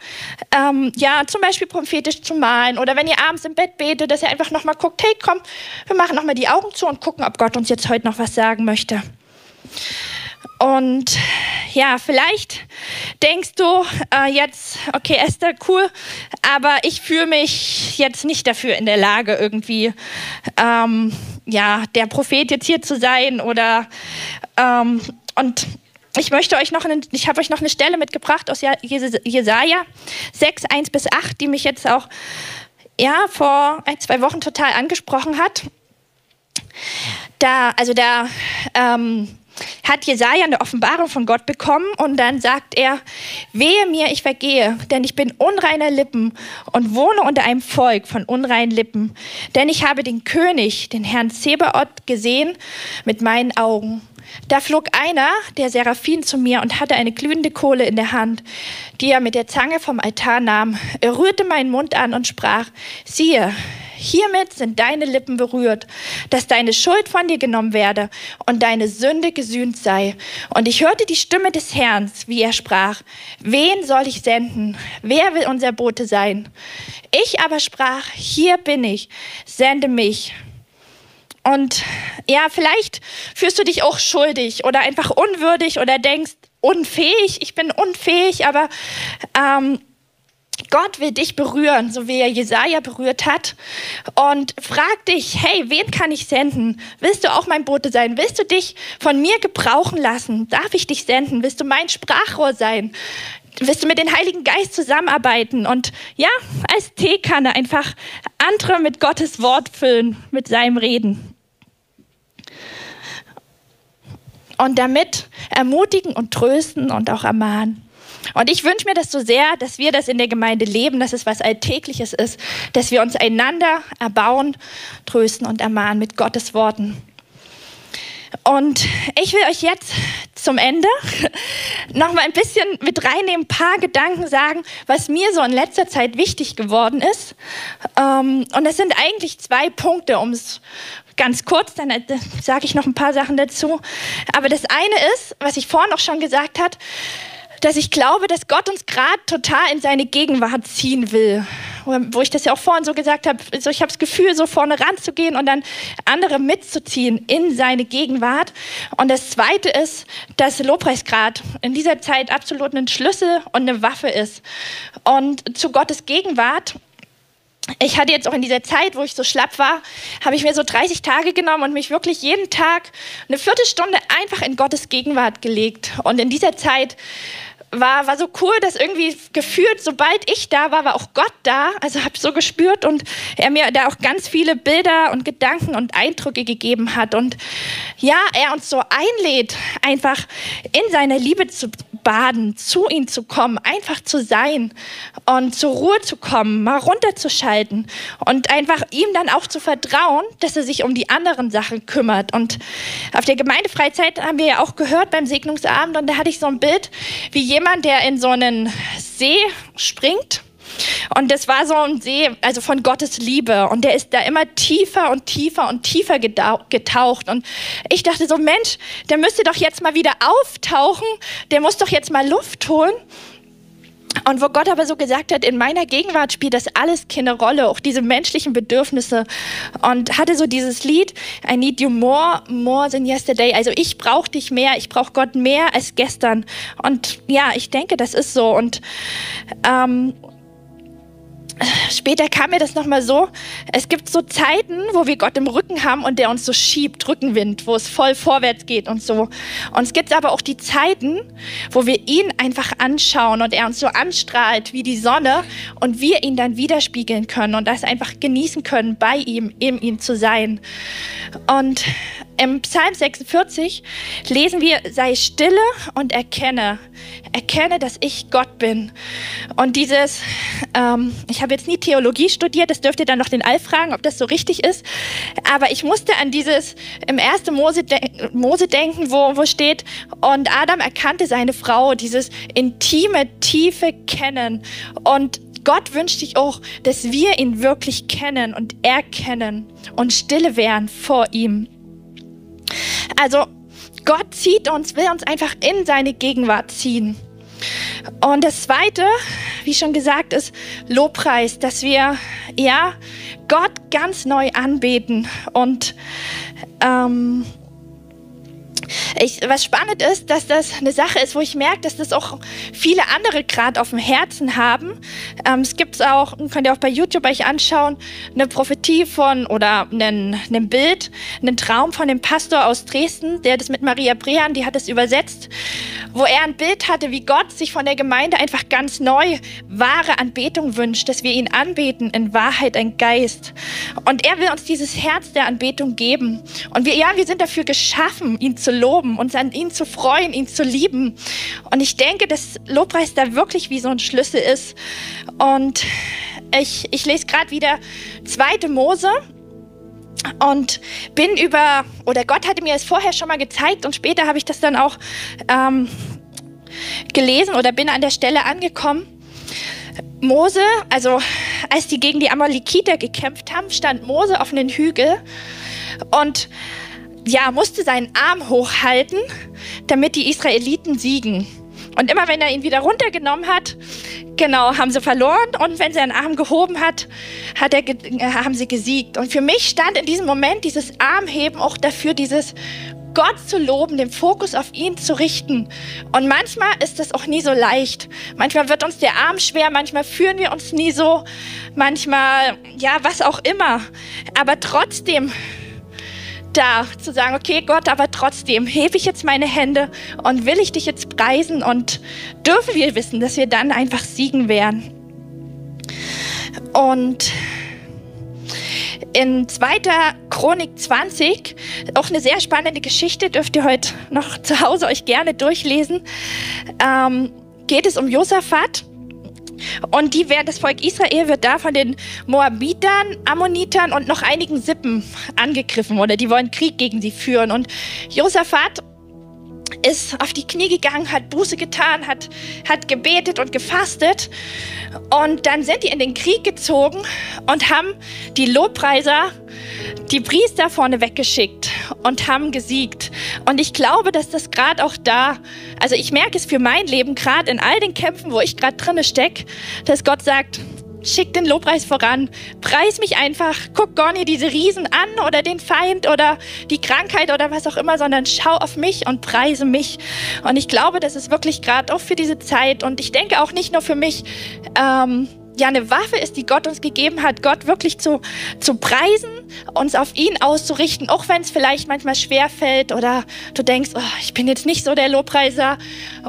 ähm, ja, zum Beispiel prophetisch zu malen. Oder wenn ihr abends im Bett betet, dass ihr einfach nochmal guckt, hey, komm, wir machen nochmal die Augen zu und gucken, ob Gott uns jetzt heute noch was sagen möchte. Und ja, vielleicht denkst du äh, jetzt, okay, Esther, cool, aber ich fühle mich jetzt nicht dafür in der Lage, irgendwie ähm, ja, der Prophet jetzt hier zu sein oder ähm, und ich möchte euch noch, eine, ich habe euch noch eine Stelle mitgebracht aus Jesaja 6, 1 bis 8, die mich jetzt auch ja, vor ein, zwei Wochen total angesprochen hat. Da, also da ähm, hat Jesaja eine Offenbarung von Gott bekommen und dann sagt er: Wehe mir, ich vergehe, denn ich bin unreiner Lippen und wohne unter einem Volk von unreinen Lippen. Denn ich habe den König, den Herrn Zebaoth, gesehen mit meinen Augen. Da flog einer, der Seraphim, zu mir und hatte eine glühende Kohle in der Hand, die er mit der Zange vom Altar nahm. Er rührte meinen Mund an und sprach: Siehe, Hiermit sind deine Lippen berührt, dass deine Schuld von dir genommen werde und deine Sünde gesühnt sei. Und ich hörte die Stimme des Herrn, wie er sprach, wen soll ich senden? Wer will unser Bote sein? Ich aber sprach, hier bin ich, sende mich. Und ja, vielleicht fühlst du dich auch schuldig oder einfach unwürdig oder denkst, unfähig, ich bin unfähig, aber ähm, Gott will dich berühren, so wie er Jesaja berührt hat. Und frag dich, hey, wen kann ich senden? Willst du auch mein Bote sein? Willst du dich von mir gebrauchen lassen? Darf ich dich senden? Willst du mein Sprachrohr sein? Willst du mit dem Heiligen Geist zusammenarbeiten und ja, als Teekanne einfach andere mit Gottes Wort füllen, mit seinem Reden? Und damit ermutigen und trösten und auch ermahnen. Und ich wünsche mir das so sehr, dass wir das in der Gemeinde leben, dass es was Alltägliches ist, dass wir uns einander erbauen, trösten und ermahnen mit Gottes Worten. Und ich will euch jetzt zum Ende noch mal ein bisschen mit reinnehmen, ein paar Gedanken sagen, was mir so in letzter Zeit wichtig geworden ist. Ähm, und das sind eigentlich zwei Punkte, um es ganz kurz, dann äh, sage ich noch ein paar Sachen dazu. Aber das eine ist, was ich vorhin auch schon gesagt habe, dass ich glaube, dass Gott uns gerade total in seine Gegenwart ziehen will. Wo ich das ja auch vorhin so gesagt habe, so ich habe das Gefühl, so vorne ranzugehen und dann andere mitzuziehen in seine Gegenwart. Und das Zweite ist, dass Lobpreisgrad in dieser Zeit absolut ein Schlüssel und eine Waffe ist. Und zu Gottes Gegenwart ich hatte jetzt auch in dieser Zeit, wo ich so schlapp war, habe ich mir so 30 Tage genommen und mich wirklich jeden Tag eine Viertelstunde einfach in Gottes Gegenwart gelegt. Und in dieser Zeit war, war so cool, dass irgendwie gefühlt, sobald ich da war, war auch Gott da. Also habe ich so gespürt und er mir da auch ganz viele Bilder und Gedanken und Eindrücke gegeben hat. Und ja, er uns so einlädt, einfach in seiner Liebe zu baden, zu ihm zu kommen, einfach zu sein und zur Ruhe zu kommen, mal runterzuschalten und einfach ihm dann auch zu vertrauen, dass er sich um die anderen Sachen kümmert. Und auf der Gemeindefreizeit haben wir ja auch gehört beim Segnungsabend und da hatte ich so ein Bild, wie jemand, der in so einen See springt und das war so ein See, also von Gottes Liebe. Und der ist da immer tiefer und tiefer und tiefer getaucht. Und ich dachte so, Mensch, der müsste doch jetzt mal wieder auftauchen. Der muss doch jetzt mal Luft holen. Und wo Gott aber so gesagt hat, in meiner Gegenwart spielt das alles keine Rolle, auch diese menschlichen Bedürfnisse. Und hatte so dieses Lied, I need you more, more than yesterday. Also ich brauche dich mehr, ich brauche Gott mehr als gestern. Und ja, ich denke, das ist so. Und ähm, später kam mir das nochmal so, es gibt so Zeiten, wo wir Gott im Rücken haben und der uns so schiebt, Rückenwind, wo es voll vorwärts geht und so. Und es gibt aber auch die Zeiten, wo wir ihn einfach anschauen und er uns so anstrahlt wie die Sonne und wir ihn dann widerspiegeln können und das einfach genießen können, bei ihm, in ihm zu sein. Und im Psalm 46 lesen wir, sei stille und erkenne, erkenne, dass ich Gott bin. Und dieses, ähm, ich habe jetzt nie Theologie studiert, das dürft ihr dann noch den Alf fragen, ob das so richtig ist, aber ich musste an dieses im 1. Mose, de Mose denken, wo, wo steht, und Adam erkannte seine Frau, dieses intime, tiefe Kennen. Und Gott wünscht sich auch, dass wir ihn wirklich kennen und erkennen und stille werden vor ihm. Also Gott zieht uns, will uns einfach in seine Gegenwart ziehen. Und das Zweite, wie schon gesagt, ist Lobpreis, dass wir ja Gott ganz neu anbeten und ähm, ich, was spannend ist, dass das eine Sache ist, wo ich merke, dass das auch viele andere gerade auf dem Herzen haben. Ähm, es gibt auch, könnt ihr auch bei YouTube euch anschauen, eine Prophetie von oder ein Bild, einen Traum von dem Pastor aus Dresden, der das mit Maria Brehan, die hat es übersetzt, wo er ein Bild hatte, wie Gott sich von der Gemeinde einfach ganz neu wahre Anbetung wünscht, dass wir ihn anbeten in Wahrheit, ein Geist. Und er will uns dieses Herz der Anbetung geben. Und wir, ja, wir sind dafür geschaffen, ihn zu loben, uns an ihn zu freuen, ihn zu lieben. Und ich denke, dass Lobpreis da wirklich wie so ein Schlüssel ist. Und ich, ich lese gerade wieder zweite Mose und bin über, oder Gott hatte mir es vorher schon mal gezeigt und später habe ich das dann auch ähm, gelesen oder bin an der Stelle angekommen. Mose, also als die gegen die Amalekiter gekämpft haben, stand Mose auf einem Hügel und ja, musste seinen Arm hochhalten, damit die Israeliten siegen. Und immer wenn er ihn wieder runtergenommen hat, genau, haben sie verloren. Und wenn sie einen Arm gehoben hat, hat er, haben sie gesiegt. Und für mich stand in diesem Moment dieses Armheben auch dafür, dieses Gott zu loben, den Fokus auf ihn zu richten. Und manchmal ist das auch nie so leicht. Manchmal wird uns der Arm schwer, manchmal fühlen wir uns nie so, manchmal, ja, was auch immer. Aber trotzdem da zu sagen, okay Gott, aber trotzdem hebe ich jetzt meine Hände und will ich dich jetzt preisen und dürfen wir wissen, dass wir dann einfach siegen werden. Und in 2. Chronik 20, auch eine sehr spannende Geschichte, dürft ihr heute noch zu Hause euch gerne durchlesen, ähm, geht es um Josaphat. Und die, das Volk Israel wird da von den Moabitern, Ammonitern und noch einigen Sippen angegriffen oder die wollen Krieg gegen sie führen. Und Josaphat ist auf die Knie gegangen, hat Buße getan, hat, hat gebetet und gefastet. Und dann sind die in den Krieg gezogen und haben die Lobpreiser, die Priester vorne weggeschickt und haben gesiegt. Und ich glaube, dass das gerade auch da, also ich merke es für mein Leben gerade in all den Kämpfen, wo ich gerade drinne stecke, dass Gott sagt, schick den Lobpreis voran. Preis mich einfach. Guck gar nicht diese Riesen an oder den Feind oder die Krankheit oder was auch immer, sondern schau auf mich und preise mich. Und ich glaube, das ist wirklich gerade auch für diese Zeit und ich denke auch nicht nur für mich, ähm, ja eine Waffe ist, die Gott uns gegeben hat, Gott wirklich zu, zu preisen, uns auf ihn auszurichten, auch wenn es vielleicht manchmal schwer fällt oder du denkst, oh, ich bin jetzt nicht so der Lobpreiser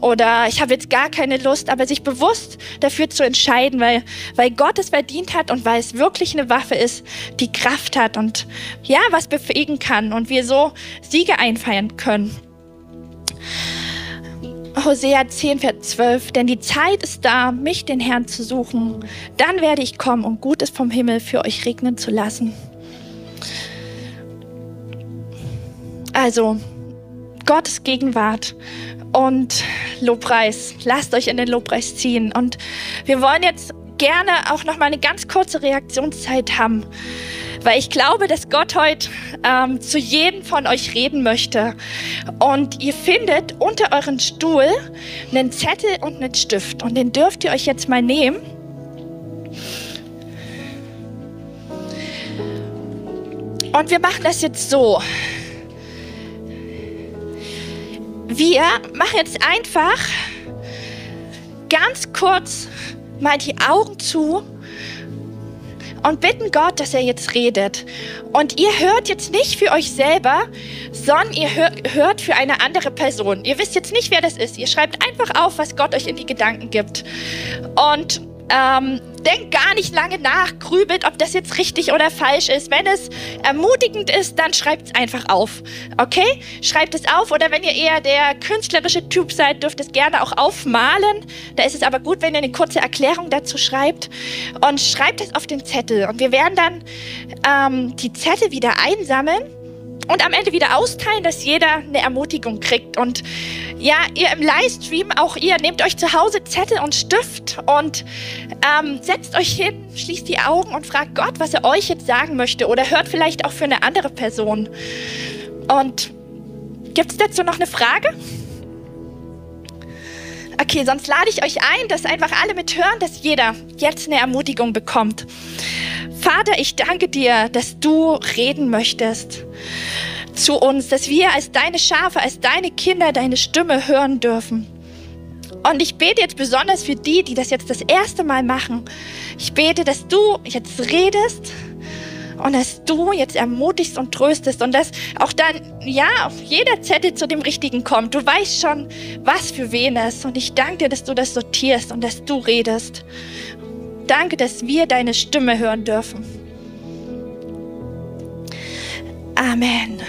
oder ich habe jetzt gar keine Lust, aber sich bewusst dafür zu entscheiden, weil, weil Gott es verdient hat und weil es wirklich eine Waffe ist, die Kraft hat und ja, was befähigen kann und wir so Siege einfeiern können. Hosea 10, Vers 12, denn die Zeit ist da, mich, den Herrn, zu suchen. Dann werde ich kommen, um Gutes vom Himmel für euch regnen zu lassen. Also, Gottes Gegenwart und Lobpreis. Lasst euch in den Lobpreis ziehen. Und wir wollen jetzt gerne auch noch mal eine ganz kurze Reaktionszeit haben. Weil ich glaube, dass Gott heute ähm, zu jedem von euch reden möchte. Und ihr findet unter euren Stuhl einen Zettel und einen Stift. Und den dürft ihr euch jetzt mal nehmen. Und wir machen das jetzt so. Wir machen jetzt einfach ganz kurz mal die Augen zu und bitten Gott, dass er jetzt redet. Und ihr hört jetzt nicht für euch selber, sondern ihr hört für eine andere Person. Ihr wisst jetzt nicht, wer das ist. Ihr schreibt einfach auf, was Gott euch in die Gedanken gibt. Und ähm, denkt gar nicht lange nach, grübelt, ob das jetzt richtig oder falsch ist. Wenn es ermutigend ist, dann schreibt es einfach auf. Okay? Schreibt es auf oder wenn ihr eher der künstlerische Typ seid, dürft es gerne auch aufmalen. Da ist es aber gut, wenn ihr eine kurze Erklärung dazu schreibt und schreibt es auf den Zettel. Und wir werden dann ähm, die Zettel wieder einsammeln und am Ende wieder austeilen, dass jeder eine Ermutigung kriegt. Und ja, ihr im Livestream, auch ihr, nehmt euch zu Hause Zettel und Stift und ähm, setzt euch hin, schließt die Augen und fragt Gott, was er euch jetzt sagen möchte oder hört vielleicht auch für eine andere Person. Und gibt es dazu noch eine Frage? Okay, sonst lade ich euch ein, dass einfach alle mithören, dass jeder jetzt eine Ermutigung bekommt. Vater, ich danke dir, dass du reden möchtest zu uns, dass wir als deine Schafe, als deine Kinder deine Stimme hören dürfen. Und ich bete jetzt besonders für die, die das jetzt das erste Mal machen. Ich bete, dass du jetzt redest und dass du jetzt ermutigst und tröstest und dass auch dann, ja, jeder Zettel zu dem Richtigen kommt. Du weißt schon, was für wen ist. Und ich danke dir, dass du das sortierst und dass du redest. Danke, dass wir deine Stimme hören dürfen. Amen.